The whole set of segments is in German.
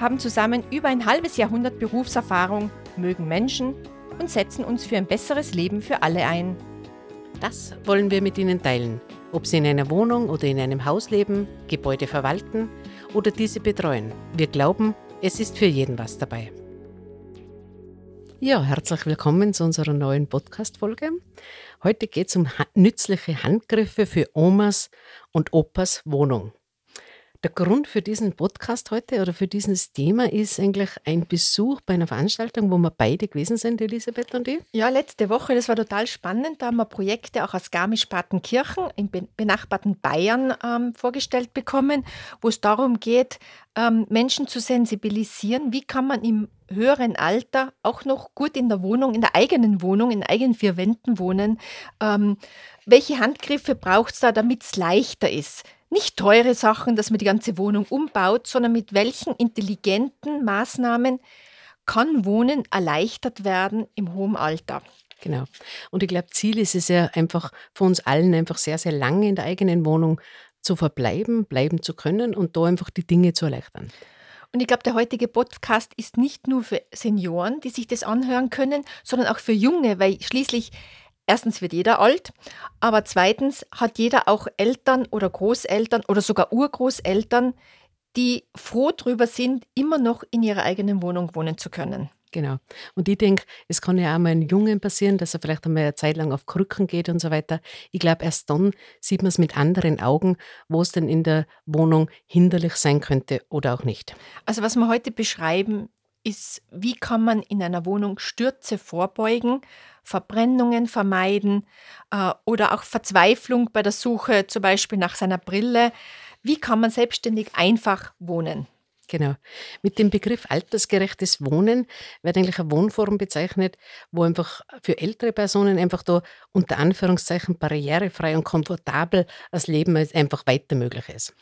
haben zusammen über ein halbes Jahrhundert Berufserfahrung, mögen Menschen und setzen uns für ein besseres Leben für alle ein. Das wollen wir mit Ihnen teilen, ob Sie in einer Wohnung oder in einem Haus leben, Gebäude verwalten oder diese betreuen. Wir glauben, es ist für jeden was dabei. Ja, herzlich willkommen zu unserer neuen Podcast-Folge. Heute geht es um nützliche Handgriffe für Omas und Opas Wohnung. Der Grund für diesen Podcast heute oder für dieses Thema ist eigentlich ein Besuch bei einer Veranstaltung, wo wir beide gewesen sind, Elisabeth und ich. Ja, letzte Woche, das war total spannend. Da haben wir Projekte auch aus Garmisch-Partenkirchen im benachbarten Bayern ähm, vorgestellt bekommen, wo es darum geht, ähm, Menschen zu sensibilisieren, wie kann man im höheren Alter auch noch gut in der Wohnung, in der eigenen Wohnung, in eigenen vier Wänden wohnen. Ähm, welche Handgriffe braucht es da, damit es leichter ist? Nicht teure Sachen, dass man die ganze Wohnung umbaut, sondern mit welchen intelligenten Maßnahmen kann Wohnen erleichtert werden im hohen Alter. Genau. Und ich glaube, Ziel ist es ja einfach für uns allen einfach sehr, sehr lange in der eigenen Wohnung zu verbleiben, bleiben zu können und da einfach die Dinge zu erleichtern. Und ich glaube, der heutige Podcast ist nicht nur für Senioren, die sich das anhören können, sondern auch für Junge, weil schließlich Erstens wird jeder alt, aber zweitens hat jeder auch Eltern oder Großeltern oder sogar Urgroßeltern, die froh drüber sind, immer noch in ihrer eigenen Wohnung wohnen zu können. Genau. Und ich denke, es kann ja auch mal einem Jungen passieren, dass er vielleicht einmal eine Zeit lang auf Krücken geht und so weiter. Ich glaube, erst dann sieht man es mit anderen Augen, wo es denn in der Wohnung hinderlich sein könnte oder auch nicht. Also was wir heute beschreiben, ist, wie kann man in einer Wohnung Stürze vorbeugen, Verbrennungen vermeiden äh, oder auch Verzweiflung bei der Suche zum Beispiel nach seiner Brille. Wie kann man selbstständig einfach wohnen? Genau. Mit dem Begriff altersgerechtes Wohnen wird eigentlich eine Wohnform bezeichnet, wo einfach für ältere Personen einfach da unter Anführungszeichen barrierefrei und komfortabel das Leben einfach weiter möglich ist.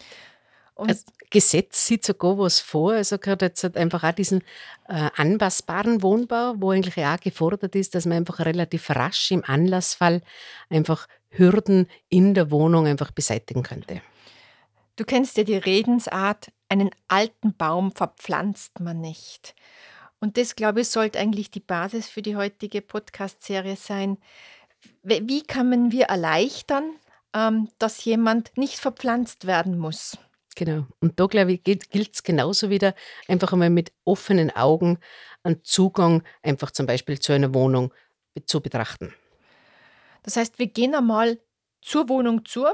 Und das Gesetz sieht sogar was vor. Also gerade jetzt einfach auch diesen äh, anpassbaren Wohnbau, wo eigentlich auch gefordert ist, dass man einfach relativ rasch im Anlassfall einfach Hürden in der Wohnung einfach beseitigen könnte. Du kennst ja die Redensart, einen alten Baum verpflanzt man nicht. Und das, glaube ich, sollte eigentlich die Basis für die heutige Podcast-Serie sein. Wie kann wir erleichtern, ähm, dass jemand nicht verpflanzt werden muss? Genau. Und da, glaube ich, gilt es genauso wieder, einfach einmal mit offenen Augen einen Zugang einfach zum Beispiel zu einer Wohnung zu betrachten. Das heißt, wir gehen einmal zur Wohnung zu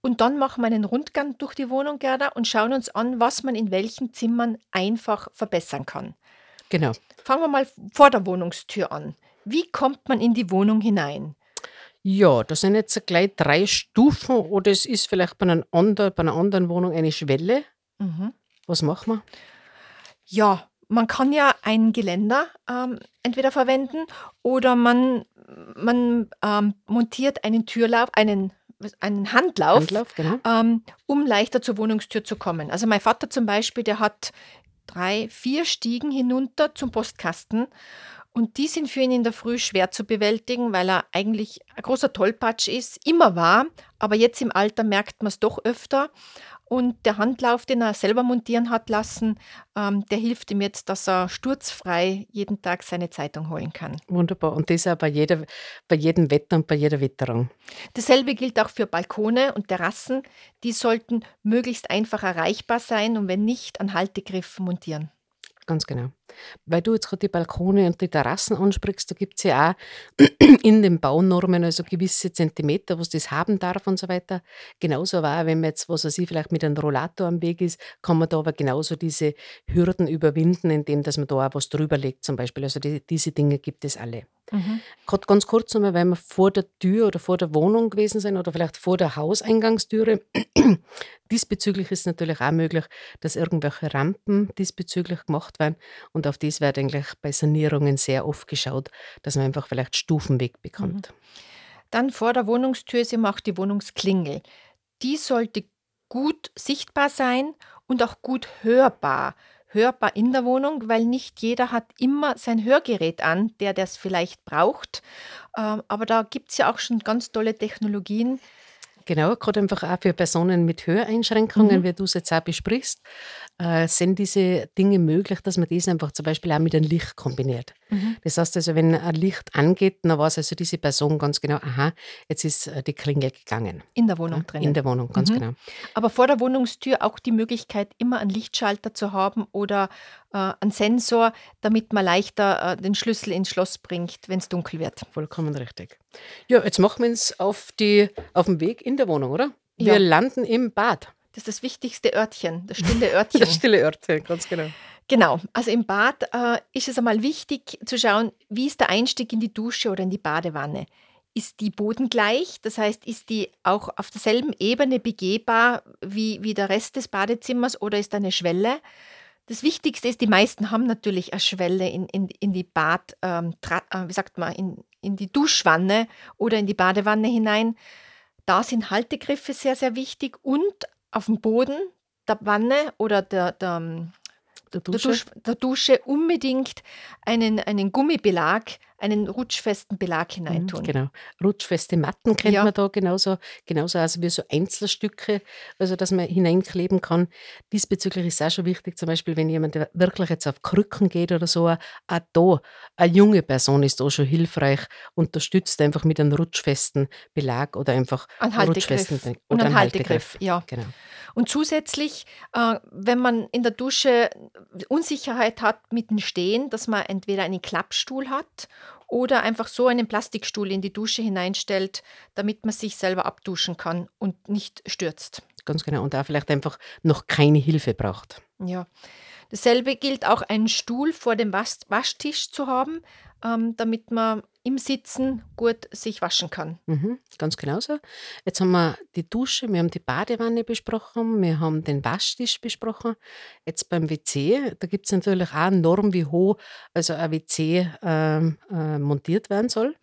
und dann machen wir einen Rundgang durch die Wohnung, Gerda, und schauen uns an, was man in welchen Zimmern einfach verbessern kann. Genau. Fangen wir mal vor der Wohnungstür an. Wie kommt man in die Wohnung hinein? Ja, das sind jetzt gleich drei Stufen oder es ist vielleicht bei, einem anderen, bei einer anderen Wohnung eine Schwelle. Mhm. Was machen wir? Ja, man kann ja ein Geländer ähm, entweder verwenden oder man, man ähm, montiert einen Türlauf, einen, einen Handlauf, Handlauf genau. ähm, um leichter zur Wohnungstür zu kommen. Also mein Vater zum Beispiel, der hat drei, vier Stiegen hinunter zum Postkasten und die sind für ihn in der Früh schwer zu bewältigen, weil er eigentlich ein großer Tollpatsch ist, immer war, aber jetzt im Alter merkt man es doch öfter. Und der Handlauf, den er selber montieren hat lassen, ähm, der hilft ihm jetzt, dass er sturzfrei jeden Tag seine Zeitung holen kann. Wunderbar. Und das auch bei, jeder, bei jedem Wetter und bei jeder Witterung. Dasselbe gilt auch für Balkone und Terrassen. Die sollten möglichst einfach erreichbar sein und wenn nicht, an Haltegriff montieren. Ganz genau. Weil du jetzt gerade die Balkone und die Terrassen ansprichst, da gibt es ja auch in den Baunormen also gewisse Zentimeter, was das haben darf und so weiter. Genauso war, wenn man jetzt, was weiß ich, vielleicht mit einem Rollator am Weg ist, kann man da aber genauso diese Hürden überwinden, indem dass man da auch was drüber legt zum Beispiel. Also die, diese Dinge gibt es alle. Mhm. Gerade ganz kurz nochmal, weil wir vor der Tür oder vor der Wohnung gewesen sind oder vielleicht vor der Hauseingangstüre. Diesbezüglich ist natürlich auch möglich, dass irgendwelche Rampen diesbezüglich gemacht werden und Und auf das wird eigentlich bei Sanierungen sehr oft geschaut, dass man einfach vielleicht Stufenweg bekommt. Mhm. Dann vor der Wohnungstür ist immer auch die Wohnungsklingel. Die sollte gut sichtbar sein und auch gut hörbar. Hörbar in der Wohnung, weil nicht jeder hat immer sein Hörgerät an, der das vielleicht braucht. Ähm, aber da gibt es ja auch schon ganz tolle Technologien, Genau, gerade einfach auch für Personen mit Höreinschränkungen, mhm. wie du es jetzt auch besprichst, äh, sind diese Dinge möglich, dass man das einfach zum Beispiel auch mit einem Licht kombiniert. Mhm. Das heißt also, wenn ein Licht angeht, dann weiß also diese Person ganz genau, aha, jetzt ist äh, die Klingel gegangen. In der Wohnung ja, drin. In der Wohnung, ganz mhm. genau. Aber vor der Wohnungstür auch die Möglichkeit, immer einen Lichtschalter zu haben oder äh, einen Sensor, damit man leichter äh, den Schlüssel ins Schloss bringt, wenn es dunkel wird. Vollkommen richtig. Ja, jetzt machen wir uns auf, die, auf den Weg in der Wohnung, oder? Wir ja. landen im Bad. Das ist das wichtigste Örtchen, das stille Örtchen. das stille Örtchen, ganz genau. Genau, also im Bad äh, ist es einmal wichtig zu schauen, wie ist der Einstieg in die Dusche oder in die Badewanne. Ist die bodengleich, das heißt, ist die auch auf derselben Ebene begehbar wie, wie der Rest des Badezimmers oder ist da eine Schwelle? Das Wichtigste ist, die meisten haben natürlich eine Schwelle in, in, in die Bad, ähm, äh, wie sagt man, in, in die Duschwanne oder in die Badewanne hinein. Da sind Haltegriffe sehr, sehr wichtig und auf dem Boden der Wanne oder der, der, der Dusche. Der, Dusch, der Dusche unbedingt einen, einen Gummibelag, einen rutschfesten Belag mhm, hineintun. Genau. Rutschfeste Matten kennt ja. man da genauso, genauso also wie so Einzelstücke, also dass man hineinkleben kann. Diesbezüglich ist es auch schon wichtig, zum Beispiel, wenn jemand wirklich jetzt auf Krücken geht oder so, auch da, eine junge Person ist da schon hilfreich, unterstützt einfach mit einem rutschfesten Belag oder einfach ein Haltegriff. Oder und ein Haltegriff. ja. Genau. Und zusätzlich, äh, wenn man in der Dusche Unsicherheit hat mit dem Stehen, dass man entweder einen Klappstuhl hat oder einfach so einen Plastikstuhl in die Dusche hineinstellt, damit man sich selber abduschen kann und nicht stürzt. Ganz genau. Und da vielleicht einfach noch keine Hilfe braucht. Ja. Dasselbe gilt auch, einen Stuhl vor dem Waschtisch zu haben, ähm, damit man im Sitzen gut sich waschen kann. Mhm, ganz genauso. Jetzt haben wir die Dusche, wir haben die Badewanne besprochen, wir haben den Waschtisch besprochen. Jetzt beim WC, da gibt es natürlich auch eine Norm, wie hoch also ein WC ähm, äh, montiert werden soll.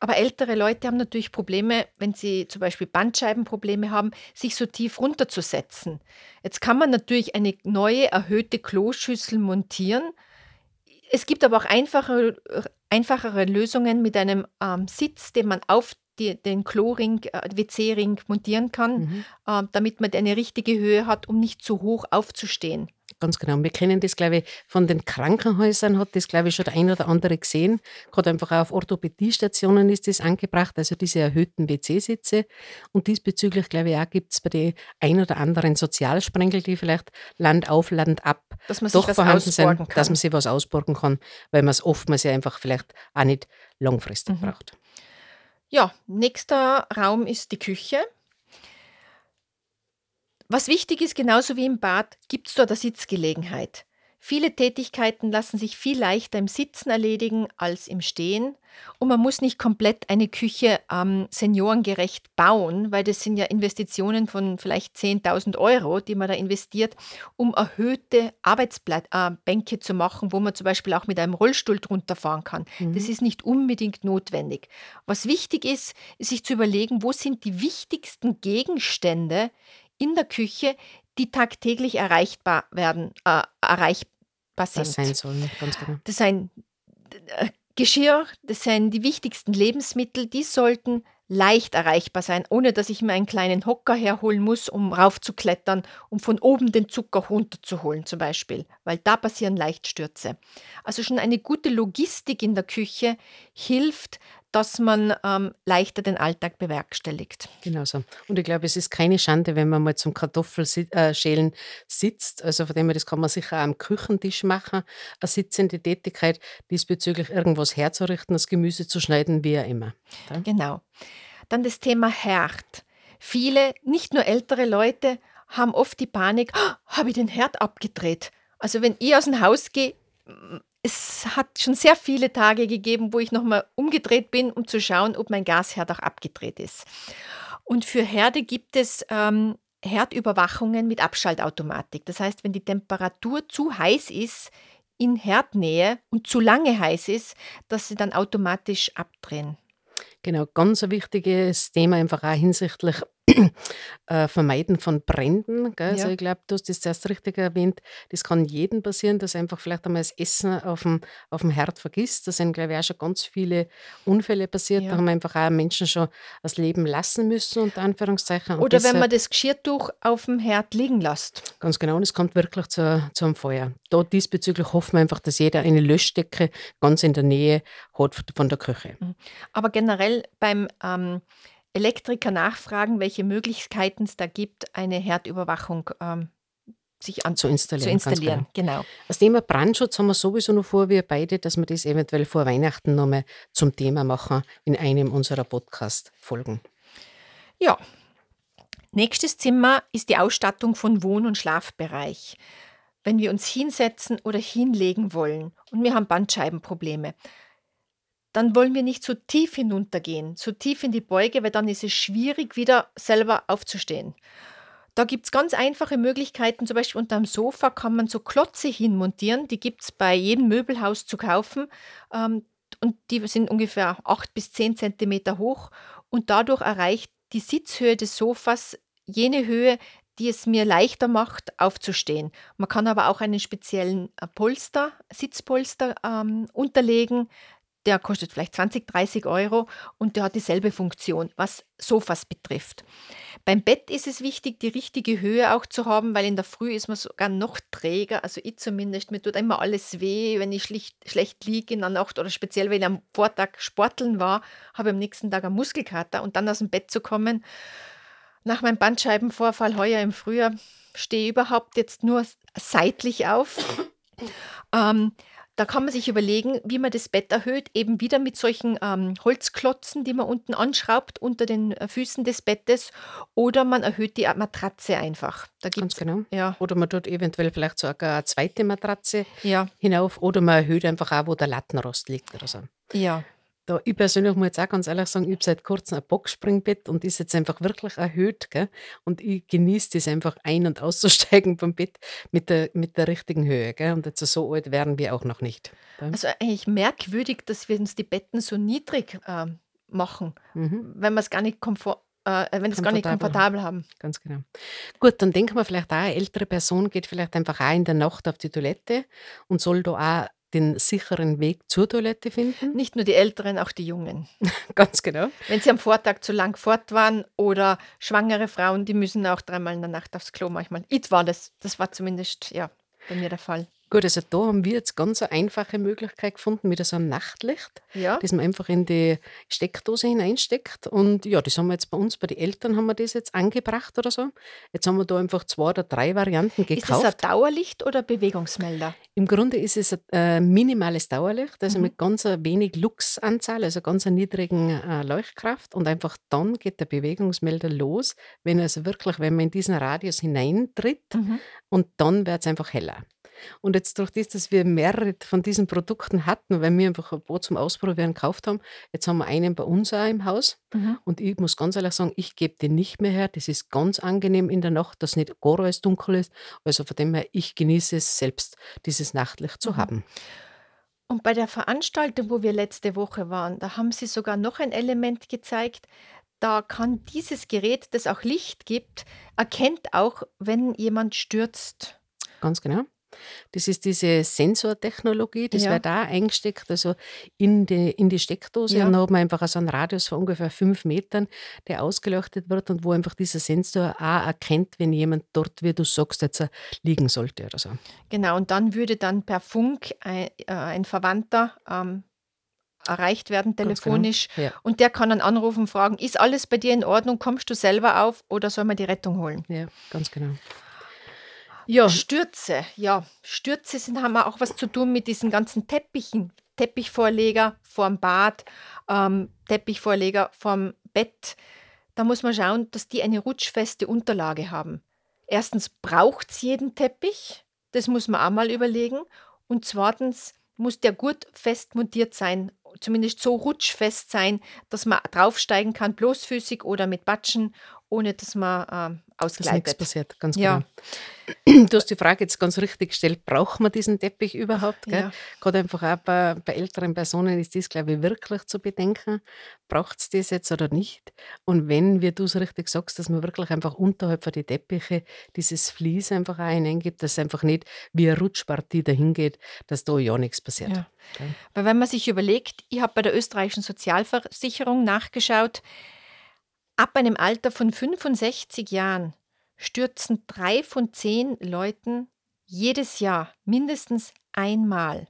Aber ältere Leute haben natürlich Probleme, wenn sie zum Beispiel Bandscheibenprobleme haben, sich so tief runterzusetzen. Jetzt kann man natürlich eine neue erhöhte Kloschüssel montieren. Es gibt aber auch einfache, einfachere Lösungen mit einem ähm, Sitz, den man auf die, den Kloring, äh, WC-Ring montieren kann, mhm. äh, damit man eine richtige Höhe hat, um nicht zu hoch aufzustehen. Ganz genau. Wir kennen das, glaube ich, von den Krankenhäusern, hat das, glaube ich, schon der ein oder andere gesehen. Gerade einfach auch auf Orthopädiestationen ist das angebracht, also diese erhöhten WC-Sitze. Und diesbezüglich, glaube ich, auch gibt es bei den ein oder anderen Sozialsprengel, die vielleicht Land auf, Land ab dass man doch vorhanden sind, kann. dass man sich was ausborgen kann, weil man es oftmals ja einfach vielleicht auch nicht langfristig mhm. braucht. Ja, nächster Raum ist die Küche. Was wichtig ist, genauso wie im Bad, gibt es dort eine Sitzgelegenheit. Viele Tätigkeiten lassen sich viel leichter im Sitzen erledigen als im Stehen. Und man muss nicht komplett eine Küche ähm, seniorengerecht bauen, weil das sind ja Investitionen von vielleicht 10.000 Euro, die man da investiert, um erhöhte Arbeitsbänke äh, zu machen, wo man zum Beispiel auch mit einem Rollstuhl drunter fahren kann. Mhm. Das ist nicht unbedingt notwendig. Was wichtig ist, ist sich zu überlegen, wo sind die wichtigsten Gegenstände in der Küche, die tagtäglich erreichbar werden, äh, erreichbar sind. Das sein sollen, ganz genau. Das sind äh, Geschirr, das sind die wichtigsten Lebensmittel, die sollten leicht erreichbar sein, ohne dass ich mir einen kleinen Hocker herholen muss, um raufzuklettern, um von oben den Zucker runterzuholen zum Beispiel, weil da passieren Leichtstürze. Also schon eine gute Logistik in der Küche hilft, dass man ähm, leichter den Alltag bewerkstelligt. Genau so. Und ich glaube, es ist keine Schande, wenn man mal zum Kartoffelschälen äh, sitzt. Also von dem her, das kann man sicher auch am Küchentisch machen, eine sitzende Tätigkeit, diesbezüglich irgendwas herzurichten, das Gemüse zu schneiden, wie auch immer. Ja? Genau. Dann das Thema Herd. Viele, nicht nur ältere Leute, haben oft die Panik, oh, habe ich den Herd abgedreht. Also wenn ich aus dem Haus gehe, es hat schon sehr viele Tage gegeben, wo ich nochmal umgedreht bin, um zu schauen, ob mein Gasherd auch abgedreht ist. Und für Herde gibt es ähm, Herdüberwachungen mit Abschaltautomatik. Das heißt, wenn die Temperatur zu heiß ist, in Herdnähe und zu lange heiß ist, dass sie dann automatisch abdrehen. Genau, ganz ein wichtiges Thema einfach auch hinsichtlich äh, Vermeiden von Bränden. Gell? Also ich glaube, du hast das zuerst richtig erwähnt. Das kann jedem passieren, dass einfach vielleicht einmal das Essen auf dem, auf dem Herd vergisst. Da sind, glaube ich, auch schon ganz viele Unfälle passiert. Da haben einfach auch Menschen schon das Leben lassen müssen, unter Anführungszeichen. Und Oder wenn man das Geschirrtuch auf dem Herd liegen lässt. Ganz genau, und es kommt wirklich zu, zu einem Feuer. Da diesbezüglich hoffen wir einfach, dass jeder eine Löschdecke ganz in der Nähe hat von der Küche. Mhm. Aber generell beim ähm, Elektriker nachfragen, welche Möglichkeiten es da gibt, eine Herdüberwachung ähm, sich an zu installieren. Zu installieren. Genau. Das Thema Brandschutz haben wir sowieso noch vor, wir beide, dass wir das eventuell vor Weihnachten nochmal zum Thema machen in einem unserer Podcast-Folgen. Ja. Nächstes Zimmer ist die Ausstattung von Wohn- und Schlafbereich. Wenn wir uns hinsetzen oder hinlegen wollen und wir haben Bandscheibenprobleme, dann wollen wir nicht so tief hinuntergehen, so tief in die Beuge, weil dann ist es schwierig, wieder selber aufzustehen. Da gibt es ganz einfache Möglichkeiten, zum Beispiel unter dem Sofa kann man so Klotze hinmontieren, die gibt es bei jedem Möbelhaus zu kaufen ähm, und die sind ungefähr 8 bis 10 Zentimeter hoch und dadurch erreicht die Sitzhöhe des Sofas jene Höhe, die es mir leichter macht, aufzustehen. Man kann aber auch einen speziellen äh, Polster, Sitzpolster ähm, unterlegen, der kostet vielleicht 20, 30 Euro und der hat dieselbe Funktion, was Sofas betrifft. Beim Bett ist es wichtig, die richtige Höhe auch zu haben, weil in der Früh ist man sogar noch träger, also ich zumindest, mir tut immer alles weh, wenn ich schlicht, schlecht liege in der Nacht oder speziell, wenn ich am Vortag sporteln war, habe ich am nächsten Tag einen Muskelkater und dann aus dem Bett zu kommen. Nach meinem Bandscheibenvorfall heuer im Frühjahr stehe ich überhaupt jetzt nur seitlich auf. Ähm, da kann man sich überlegen, wie man das Bett erhöht, eben wieder mit solchen ähm, Holzklotzen, die man unten anschraubt unter den äh, Füßen des Bettes, oder man erhöht die Matratze einfach. Da gibt's, Ganz genau. Ja. Oder man tut eventuell vielleicht sogar eine zweite Matratze ja. hinauf, oder man erhöht einfach auch, wo der Lattenrost liegt oder so. Ja. Da, ich persönlich muss jetzt auch ganz ehrlich sagen, ich habe seit kurzem ein Boxspringbett und ist jetzt einfach wirklich erhöht. Gell? Und ich genieße das einfach ein- und auszusteigen vom Bett mit der, mit der richtigen Höhe. Gell? Und jetzt so alt werden wir auch noch nicht. Gell? Also eigentlich merkwürdig, dass wir uns die Betten so niedrig äh, machen, mhm. wenn wir es gar nicht komfort äh, wenn es gar nicht komfortabel haben. Ganz genau. Gut, dann denken wir vielleicht auch, eine ältere Person geht vielleicht einfach auch in der Nacht auf die Toilette und soll da auch den sicheren Weg zur Toilette finden? Nicht nur die Älteren, auch die Jungen. Ganz genau. Wenn sie am Vortag zu lang fort waren oder schwangere Frauen, die müssen auch dreimal in der Nacht aufs Klo manchmal. Ich war das. Das war zumindest ja, bei mir der Fall. Gut, also da haben wir jetzt ganz eine einfache Möglichkeit gefunden mit so einem Nachtlicht, ja. das man einfach in die Steckdose hineinsteckt. Und ja, das haben wir jetzt bei uns, bei den Eltern haben wir das jetzt angebracht oder so. Jetzt haben wir da einfach zwei oder drei Varianten gekauft. Ist das ein Dauerlicht oder Bewegungsmelder? Im Grunde ist es ein äh, minimales Dauerlicht, also mhm. mit ganz wenig Luxanzahl, also ganz einer niedrigen äh, Leuchtkraft. Und einfach dann geht der Bewegungsmelder los, wenn also wirklich, wenn man in diesen Radius hineintritt mhm. und dann wird es einfach heller. Und jetzt durch das, dass wir mehrere von diesen Produkten hatten, weil wir einfach ein paar zum Ausprobieren gekauft haben, jetzt haben wir einen bei uns auch im Haus. Mhm. Und ich muss ganz ehrlich sagen, ich gebe den nicht mehr her. Das ist ganz angenehm in der Nacht, dass nicht gar alles dunkel ist. Also von dem her, ich genieße es selbst, dieses Nachtlicht zu mhm. haben. Und bei der Veranstaltung, wo wir letzte Woche waren, da haben Sie sogar noch ein Element gezeigt. Da kann dieses Gerät, das auch Licht gibt, erkennt auch, wenn jemand stürzt. Ganz genau. Das ist diese Sensortechnologie, das Ja. wird da eingesteckt, also in die, in die Steckdose. Und dann hat man einfach so einen Radius von ungefähr fünf Metern, der ausgeleuchtet wird und wo einfach dieser Sensor auch erkennt, wenn jemand dort, wie du sagst, jetzt liegen sollte oder so. Genau, und dann würde dann per Funk ein, äh, ein Verwandter ähm, erreicht werden genau. telefonisch Ja. und der kann dann anrufen und fragen, ist alles bei dir in Ordnung, kommst du selber auf oder soll man die Rettung holen? Ja, ganz genau. Ja. Stürze, ja. Stürze sind, haben auch was zu tun mit diesen ganzen Teppichen. Teppichvorleger vorm Bad, ähm, Teppichvorleger vorm Bett. Da muss man schauen, dass die eine rutschfeste Unterlage haben. Erstens braucht es jeden Teppich, das muss man auch mal überlegen. Und zweitens muss der gut fest montiert sein, zumindest so rutschfest sein, dass man draufsteigen kann, bloßfüßig oder mit Batschen, ohne dass man äh, Dass nichts ausgleitet. passiert, ganz Ja. Du hast die Frage jetzt ganz richtig gestellt, braucht man diesen Teppich überhaupt? Gell? Ja. Gerade einfach auch bei, bei älteren Personen ist das, glaube ich, wirklich zu bedenken. Braucht es das jetzt oder nicht? Und wenn, wie du es richtig sagst, dass man wirklich einfach unterhalb von die Teppiche dieses Vlies einfach auch hineingibt, dass es einfach nicht wie eine Rutschpartie dahin geht, dass da ja nichts passiert. Ja. Weil wenn man sich überlegt, ich habe bei der österreichischen Sozialversicherung nachgeschaut, ab einem Alter von 65 Jahren stürzen drei von zehn Leuten jedes Jahr mindestens einmal.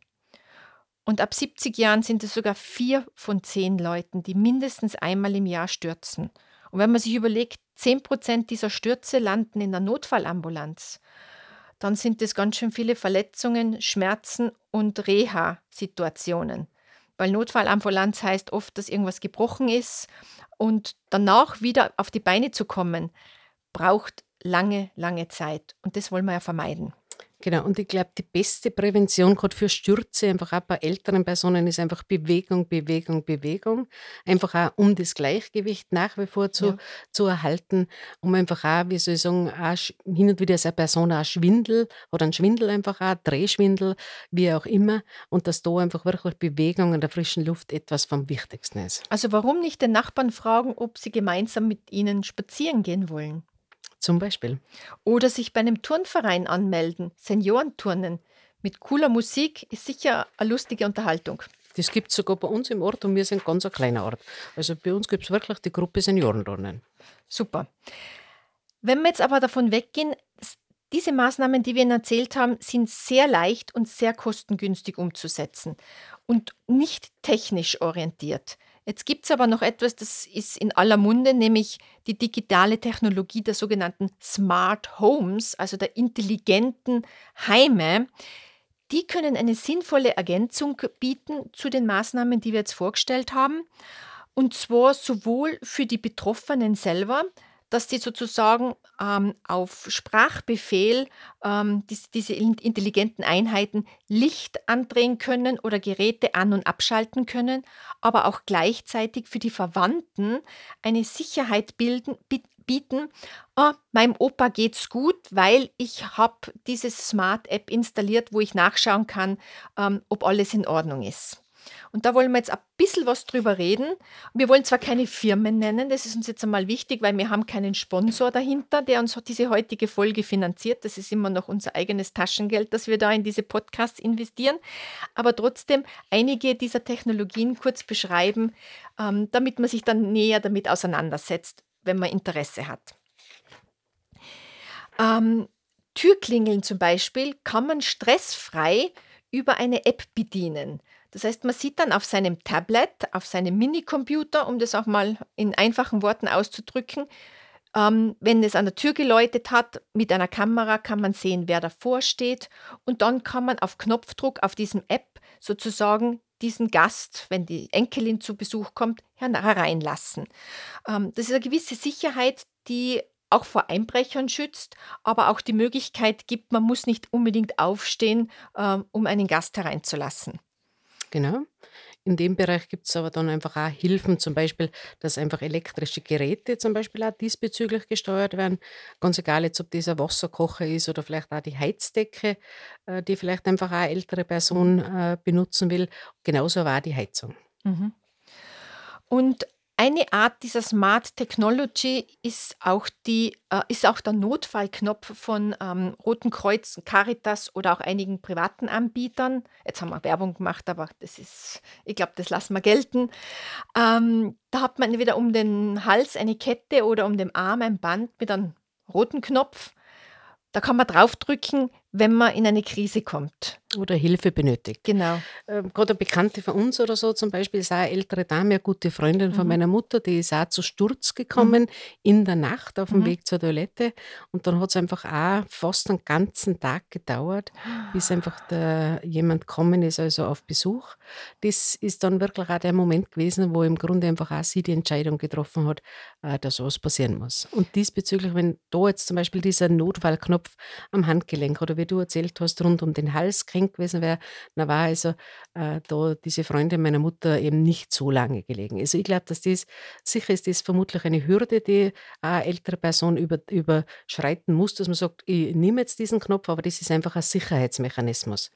Und ab 70 Jahren sind es sogar vier von zehn Leuten, die mindestens einmal im Jahr stürzen. Und wenn man sich überlegt, 10 Prozent dieser Stürze landen in der Notfallambulanz, dann sind es ganz schön viele Verletzungen, Schmerzen und Reha-Situationen. Weil Notfallambulanz heißt oft, dass irgendwas gebrochen ist und danach wieder auf die Beine zu kommen, braucht lange, lange Zeit. Und das wollen wir ja vermeiden. Genau, und ich glaube, die beste Prävention gerade für Stürze, einfach auch bei älteren Personen, ist einfach Bewegung, Bewegung, Bewegung. Einfach auch, um das Gleichgewicht nach wie vor zu, Ja. zu erhalten, um einfach auch, wie soll ich sagen, auch hin und wieder ist eine Person auch Schwindel oder ein Schwindel einfach auch, Drehschwindel, wie auch immer. Und dass da einfach wirklich Bewegung in der frischen Luft etwas vom Wichtigsten ist. Also warum nicht den Nachbarn fragen, ob sie gemeinsam mit ihnen spazieren gehen wollen? Zum Beispiel. Oder sich bei einem Turnverein anmelden, Seniorenturnen. Mit cooler Musik ist sicher eine lustige Unterhaltung. Das gibt es sogar bei uns im Ort und wir sind ganz ein kleiner Ort. Also bei uns gibt es wirklich die Gruppe Seniorenturnen. Super. Wenn wir jetzt aber davon weggehen, diese Maßnahmen, die wir Ihnen erzählt haben, sind sehr leicht und sehr kostengünstig umzusetzen und nicht technisch orientiert. Jetzt gibt es aber noch etwas, das ist in aller Munde, nämlich die digitale Technologie der sogenannten Smart Homes, also der intelligenten Heime. Die können eine sinnvolle Ergänzung bieten zu den Maßnahmen, die wir jetzt vorgestellt haben. Und zwar sowohl für die Betroffenen selber, dass die sozusagen ähm, auf Sprachbefehl ähm, dies, diese in- intelligenten Einheiten Licht andrehen können oder Geräte an- und abschalten können, aber auch gleichzeitig für die Verwandten eine Sicherheit bilden, bi- bieten. Ah, meinem Opa geht's gut, weil ich habe diese Smart App installiert, wo ich nachschauen kann, ähm, ob alles in Ordnung ist. Und da wollen wir jetzt ein bisschen was drüber reden. Wir wollen zwar keine Firmen nennen, das ist uns jetzt einmal wichtig, weil wir haben keinen Sponsor dahinter, der uns diese heutige Folge finanziert. Das ist immer noch unser eigenes Taschengeld, das wir da in diese Podcasts investieren. Aber trotzdem einige dieser Technologien kurz beschreiben, ähm, damit man sich dann näher damit auseinandersetzt, wenn man Interesse hat. Ähm, Türklingeln zum Beispiel kann man stressfrei über eine App bedienen. Das heißt, man sieht dann auf seinem Tablet, auf seinem Minicomputer, um das auch mal in einfachen Worten auszudrücken, ähm, wenn es an der Tür geläutet hat, mit einer Kamera kann man sehen, wer davor steht. Und dann kann man auf Knopfdruck auf diesem App sozusagen diesen Gast, wenn die Enkelin zu Besuch kommt, her- hereinlassen. Ähm, das ist eine gewisse Sicherheit, die auch vor Einbrechern schützt, aber auch die Möglichkeit gibt, man muss nicht unbedingt aufstehen, ähm, um einen Gast hereinzulassen. Genau. In dem Bereich gibt es aber dann einfach auch Hilfen, zum Beispiel, dass einfach elektrische Geräte zum Beispiel auch diesbezüglich gesteuert werden. Ganz egal jetzt, ob ein Wasserkocher ist oder vielleicht auch die Heizdecke, äh, die vielleicht einfach auch eine ältere Person äh, benutzen will. Genauso auch die Heizung. Mhm. Und eine Art dieser Smart Technology ist auch, die, äh, ist auch der Notfallknopf von ähm, Roten Kreuz, Caritas oder auch einigen privaten Anbietern. Jetzt haben wir Werbung gemacht, aber das ist, ich glaube, das lassen wir gelten. Ähm, da hat man entweder um den Hals eine Kette oder um den Arm ein Band mit einem roten Knopf. Da kann man draufdrücken, wenn man in eine Krise kommt. Oder Hilfe benötigt. Genau. Ähm, Gerade eine Bekannte von uns oder so zum Beispiel ist auch eine ältere Dame, eine gute Freundin von Mhm. meiner Mutter, die ist auch zu Sturz gekommen in der Nacht auf dem Mhm. Weg zur Toilette. Und dann hat es einfach auch fast einen ganzen Tag gedauert, bis einfach der, jemand gekommen ist, also auf Besuch. Das ist dann wirklich auch der Moment gewesen, wo im Grunde einfach auch sie die Entscheidung getroffen hat, äh, dass was passieren muss. Und diesbezüglich, wenn da jetzt zum Beispiel dieser Notfallknopf am Handgelenk oder wie du erzählt hast, rund um den Hals gehängt interessant gewesen wäre, dann war also äh, da diese Freundin meiner Mutter eben nicht so lange gelegen. Also ich glaube, dass das, sicher ist das vermutlich eine Hürde, die eine ältere Person über, überschreiten muss, dass man sagt, ich nehme jetzt diesen Knopf, aber das ist einfach ein Sicherheitsmechanismus.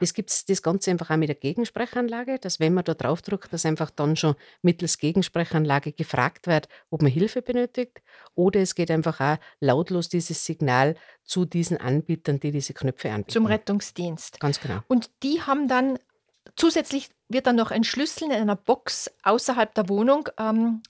Es gibt das Ganze einfach auch mit der Gegensprechanlage, dass wenn man da draufdrückt, dass einfach dann schon mittels Gegensprechanlage gefragt wird, ob man Hilfe benötigt. Oder es geht einfach auch lautlos dieses Signal zu diesen Anbietern, die diese Knöpfe anbieten. Zum Rettungsdienst. Ganz genau. Und die haben dann zusätzlich wird dann noch ein Schlüssel in einer Box außerhalb der Wohnung ähm,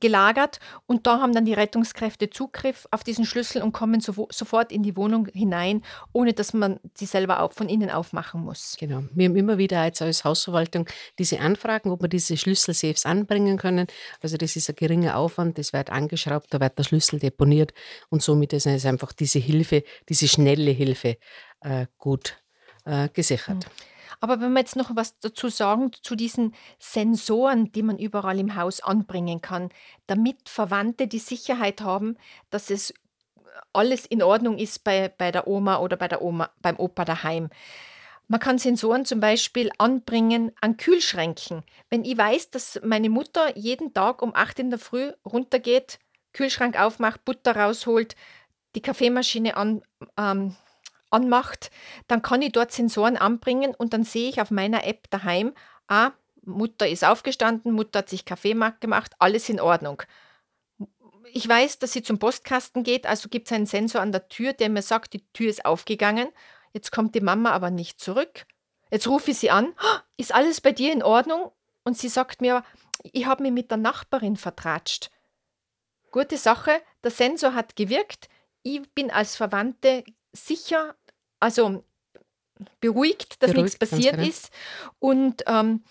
gelagert und da haben dann die Rettungskräfte Zugriff auf diesen Schlüssel und kommen so, sofort in die Wohnung hinein, ohne dass man sie selber auch von innen aufmachen muss. Genau. Wir haben immer wieder jetzt als Hausverwaltung diese Anfragen, ob wir diese Schlüsselsafes anbringen können. Also das ist ein geringer Aufwand, das wird angeschraubt, da wird der Schlüssel deponiert und somit ist es einfach diese Hilfe, diese schnelle Hilfe äh, gut äh, gesichert. Mhm. Aber wenn wir jetzt noch was dazu sagen zu diesen Sensoren, die man überall im Haus anbringen kann, damit Verwandte die Sicherheit haben, dass es alles in Ordnung ist bei, bei der Oma oder bei der Oma, beim Opa daheim. Man kann Sensoren zum Beispiel anbringen an Kühlschränken. Wenn ich weiß, dass meine Mutter jeden Tag um 8 in der Früh runtergeht, Kühlschrank aufmacht, Butter rausholt, die Kaffeemaschine an, ähm, anmacht, dann kann ich dort Sensoren anbringen und dann sehe ich auf meiner App daheim, ah, Mutter ist aufgestanden, Mutter hat sich Kaffee gemacht, alles in Ordnung. Ich weiß, dass sie zum Postkasten geht, also gibt es einen Sensor an der Tür, der mir sagt, die Tür ist aufgegangen. Jetzt kommt die Mama aber nicht zurück. Jetzt rufe ich sie an, ist alles bei dir in Ordnung? Und sie sagt mir, ich habe mich mit der Nachbarin vertratscht. Gute Sache, der Sensor hat gewirkt. Ich bin als Verwandte sicher, also beruhigt, dass beruhigt, nichts passiert genau. ist. Und ähm,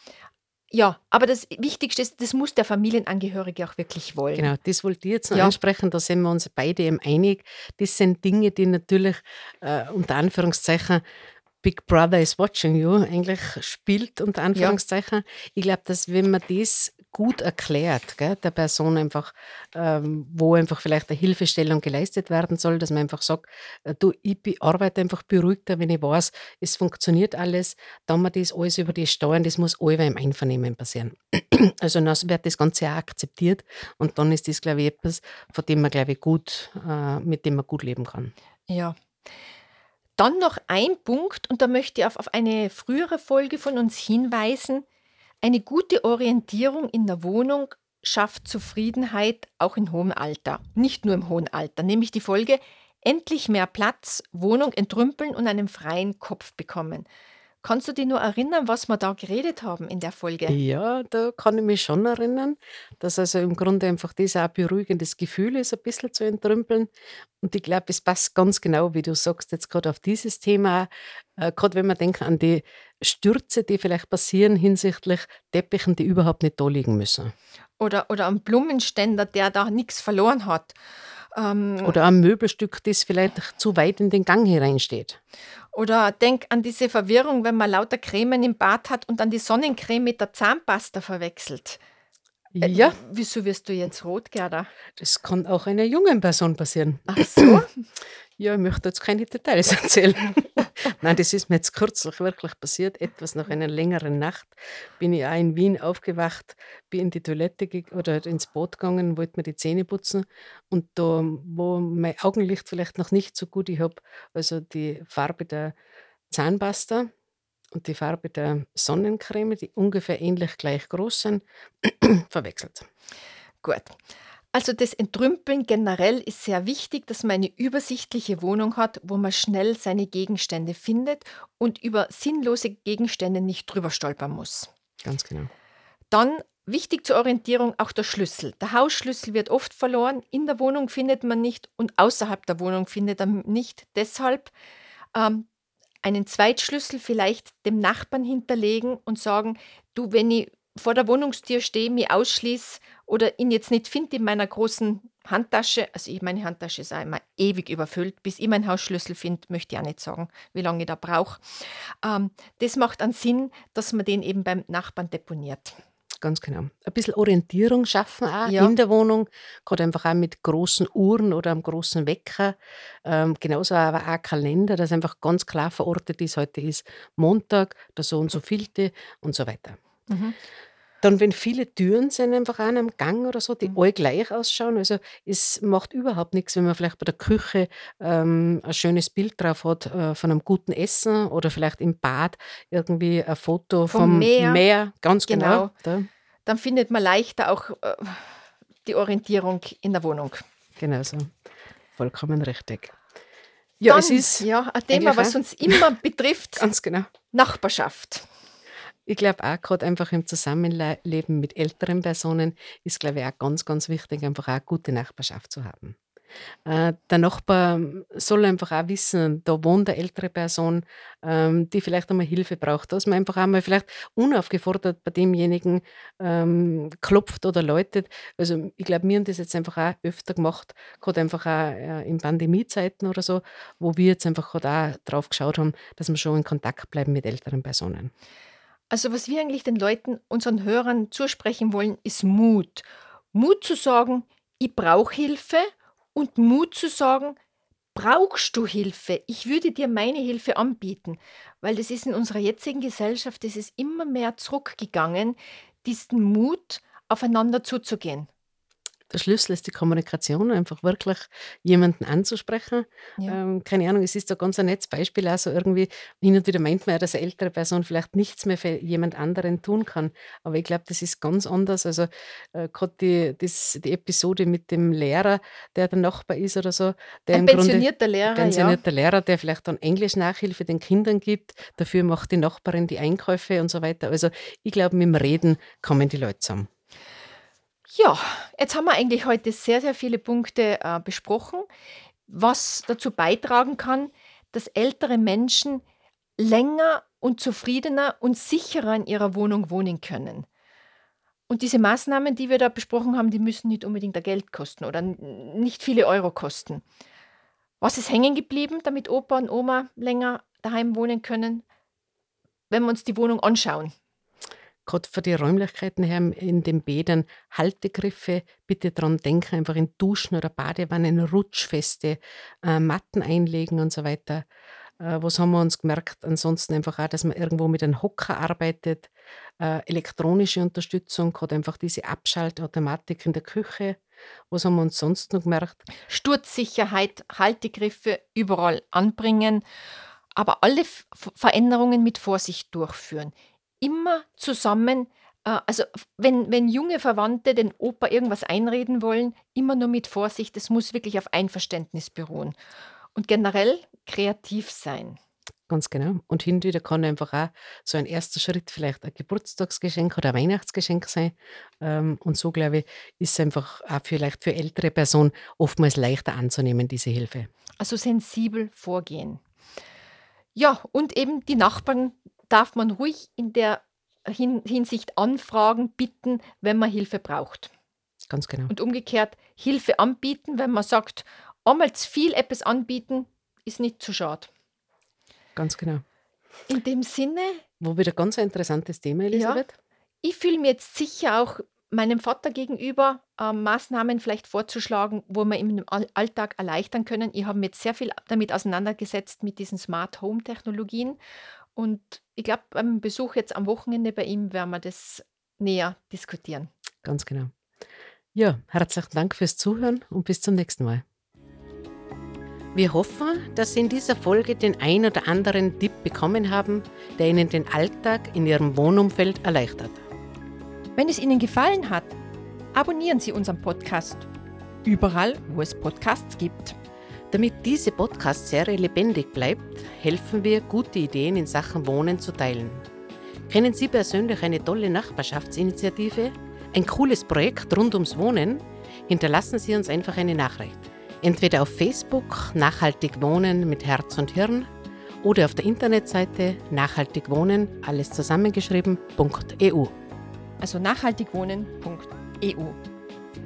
ja, aber das Wichtigste ist, das muss der Familienangehörige auch wirklich wollen. Genau, das wollte ich jetzt noch ja. ansprechen, da sind wir uns beide eben einig. Das sind Dinge, die natürlich äh, unter Anführungszeichen Big Brother is watching you eigentlich spielt, unter Anführungszeichen. Ja. Ich glaube, dass wenn man das gut erklärt, gell, der Person einfach, ähm, wo einfach vielleicht eine Hilfestellung geleistet werden soll, dass man einfach sagt, äh, du, ich arbeite einfach beruhigter, wenn ich weiß, es funktioniert alles, dann man das alles über die Steuern, das muss alle im Einvernehmen passieren. also dann wird das Ganze auch akzeptiert und dann ist das, glaube ich, etwas, von dem man, glaube ich, gut, äh, mit dem man gut leben kann. Ja, dann noch ein Punkt, und da möchte ich auf, auf eine frühere Folge von uns hinweisen. Eine gute Orientierung in der Wohnung schafft Zufriedenheit auch in hohem Alter. Nicht nur im hohen Alter, nämlich die Folge endlich mehr Platz, Wohnung entrümpeln und einen freien Kopf bekommen. Kannst du dich nur erinnern, was wir da geredet haben in der Folge? Ja, da kann ich mich schon erinnern, dass also im Grunde einfach das auch ein beruhigendes Gefühl ist, ein bisschen zu entrümpeln. Und ich glaube, es passt ganz genau, wie du sagst, jetzt gerade auf dieses Thema, äh, gerade wenn man denkt an die Stürze, die vielleicht passieren hinsichtlich Teppichen, die überhaupt nicht da liegen müssen. Oder, oder am Blumenständer, der da nichts verloren hat. Ähm, Oder ein Möbelstück, das vielleicht zu weit in den Gang hereinsteht. Oder denk an diese Verwirrung, wenn man lauter Cremen im Bad hat und dann die Sonnencreme mit der Zahnpasta verwechselt. Äh, ja. Wieso wirst du jetzt rot, Gerda? Das kann auch einer jungen Person passieren. Ach so? Ja, ich möchte jetzt keine Details erzählen. Nein, das ist mir jetzt kürzlich wirklich passiert. Etwas nach einer längeren Nacht bin ich auch in Wien aufgewacht, bin in die Toilette oder ins Boot gegangen, wollte mir die Zähne putzen. Und da war mein Augenlicht vielleicht noch nicht so gut. Ich habe also die Farbe der Zahnpasta und die Farbe der Sonnencreme, die ungefähr ähnlich gleich groß sind, verwechselt. Gut. Also das Entrümpeln generell ist sehr wichtig, dass man eine übersichtliche Wohnung hat, wo man schnell seine Gegenstände findet und über sinnlose Gegenstände nicht drüber stolpern muss. Ganz genau. Dann wichtig zur Orientierung auch der Schlüssel. Der Hausschlüssel wird oft verloren, in der Wohnung findet man nicht und außerhalb der Wohnung findet man nicht. Deshalb ähm, einen Zweitschlüssel vielleicht dem Nachbarn hinterlegen und sagen, du, wenn ich vor der Wohnungstür stehe, mich ausschließe oder ihn jetzt nicht finde in meiner großen Handtasche, also ich, meine Handtasche ist auch immer ewig überfüllt, bis ich meinen Hausschlüssel finde, möchte ich auch nicht sagen, wie lange ich da brauche. Ähm, das macht einen Sinn, dass man den eben beim Nachbarn deponiert. Ganz genau. Ein bisschen Orientierung schaffen auch Ja. in der Wohnung, gerade einfach auch mit großen Uhren oder einem großen Wecker. Ähm, genauso aber auch ein Kalender, das einfach ganz klar verortet ist. Heute ist Montag, der so und so vielte und so weiter. Mhm. Dann, wenn viele Türen sind einfach an einem Gang oder so, die Mhm. alle gleich ausschauen. Also es macht überhaupt nichts, wenn man vielleicht bei der Küche ähm, ein schönes Bild drauf hat äh, von einem guten Essen oder vielleicht im Bad irgendwie ein Foto Vom vom, Meer. Meer. Ganz genau. Genau. Da, Dann findet man leichter auch äh, die Orientierung in der Wohnung. genau so. Vollkommen richtig. Ja, Dann, es ist ja, ein Thema, was uns immer betrifft, ganz genau. Nachbarschaft. Ich glaube auch gerade einfach im Zusammenleben mit älteren Personen ist, glaube ich, auch ganz, ganz wichtig, einfach auch eine gute Nachbarschaft zu haben. Äh, der Nachbar soll einfach auch wissen, da wohnt eine ältere Person, ähm, die vielleicht einmal Hilfe braucht, dass man einfach einmal vielleicht unaufgefordert bei demjenigen ähm, klopft oder läutet. Also ich glaube, wir haben das jetzt einfach auch öfter gemacht, gerade einfach auch äh, in Pandemiezeiten oder so, wo wir jetzt einfach gerade auch drauf geschaut haben, dass wir schon in Kontakt bleiben mit älteren Personen. Also was wir eigentlich den Leuten, unseren Hörern zusprechen wollen, ist Mut. Mut zu sagen, ich brauche Hilfe und Mut zu sagen, brauchst du Hilfe? Ich würde dir meine Hilfe anbieten, weil das ist in unserer jetzigen Gesellschaft, das ist immer mehr zurückgegangen, diesen Mut aufeinander zuzugehen. Der Schlüssel ist die Kommunikation, einfach wirklich jemanden anzusprechen. Ja. Ähm, keine Ahnung, es ist da ganz ein nettes Beispiel. Also irgendwie, hin und wieder meint man ja, dass eine ältere Person vielleicht nichts mehr für jemand anderen tun kann. Aber ich glaube, das ist ganz anders. Also äh, gerade die, das- die Episode mit dem Lehrer, der der Nachbar ist oder so, der Ein im Grunde pensionierter Lehrer, ja. pensionierter Lehrer, der vielleicht dann Englisch-Nachhilfe den Kindern gibt, dafür macht die Nachbarin die Einkäufe und so weiter. Also ich glaube, mit dem Reden kommen die Leute zusammen. Ja, jetzt haben wir eigentlich heute sehr, sehr viele Punkte äh, besprochen, was dazu beitragen kann, dass ältere Menschen länger und zufriedener und sicherer in ihrer Wohnung wohnen können. Und diese Maßnahmen, die wir da besprochen haben, die müssen nicht unbedingt Geld kosten oder nicht viele Euro kosten. Was ist hängen geblieben, damit Opa und Oma länger daheim wohnen können? Wenn wir uns die Wohnung anschauen. Gerade für die Räumlichkeiten her in den Bädern Haltegriffe, bitte dran denken, einfach in Duschen oder Badewannen rutschfeste äh, Matten einlegen und so weiter. Äh, was haben wir uns gemerkt? Ansonsten einfach auch, dass man irgendwo mit einem Hocker arbeitet, äh, elektronische Unterstützung, gerade einfach diese Abschaltautomatik in der Küche. Was haben wir uns sonst noch gemerkt? Sturzsicherheit, Haltegriffe überall anbringen, aber alle Veränderungen mit Vorsicht durchführen. Immer zusammen, äh, also wenn, wenn junge Verwandte den Opa irgendwas einreden wollen, immer nur mit Vorsicht, es muss wirklich auf Einverständnis beruhen. Und generell kreativ sein. Ganz genau. Und hin und wieder kann einfach auch so ein erster Schritt vielleicht ein Geburtstagsgeschenk oder ein Weihnachtsgeschenk sein. Ähm, und so, glaube ich, ist es einfach auch vielleicht für ältere Personen oftmals leichter anzunehmen, diese Hilfe. Also sensibel vorgehen. Ja, und eben die Nachbarn darf man ruhig in der Hin Hinsicht anfragen, bitten, wenn man Hilfe braucht. Ganz genau. Und umgekehrt Hilfe anbieten, wenn man sagt, einmal zu viel etwas anbieten, ist nicht zu schade. Ganz genau. In dem Sinne, Wo wieder ganz ein interessantes Thema, Elisabeth. ich fühle mir jetzt sicher auch meinem Vater gegenüber ähm, Maßnahmen vielleicht vorzuschlagen, wo wir ihm im All- Alltag erleichtern können. Ich habe mich jetzt sehr viel damit auseinandergesetzt mit diesen Smart Home Technologien und ich glaube, beim Besuch jetzt am Wochenende bei ihm werden wir das näher diskutieren. Ganz genau. Ja, herzlichen Dank fürs Zuhören und bis zum nächsten Mal. Wir hoffen, dass Sie in dieser Folge den ein oder anderen Tipp bekommen haben, der Ihnen den Alltag in Ihrem Wohnumfeld erleichtert. Wenn es Ihnen gefallen hat, abonnieren Sie unseren Podcast. Überall, wo es Podcasts gibt. Damit diese Podcast-Serie lebendig bleibt, helfen wir, gute Ideen in Sachen Wohnen zu teilen. Kennen Sie persönlich eine tolle Nachbarschaftsinitiative? Ein cooles Projekt rund ums Wohnen? Hinterlassen Sie uns einfach eine Nachricht. Entweder auf Facebook Nachhaltig Wohnen mit Herz und Hirn oder auf der Internetseite Nachhaltig Wohnen, alles zusammengeschrieben.eu. also nachhaltigwohnen.eu.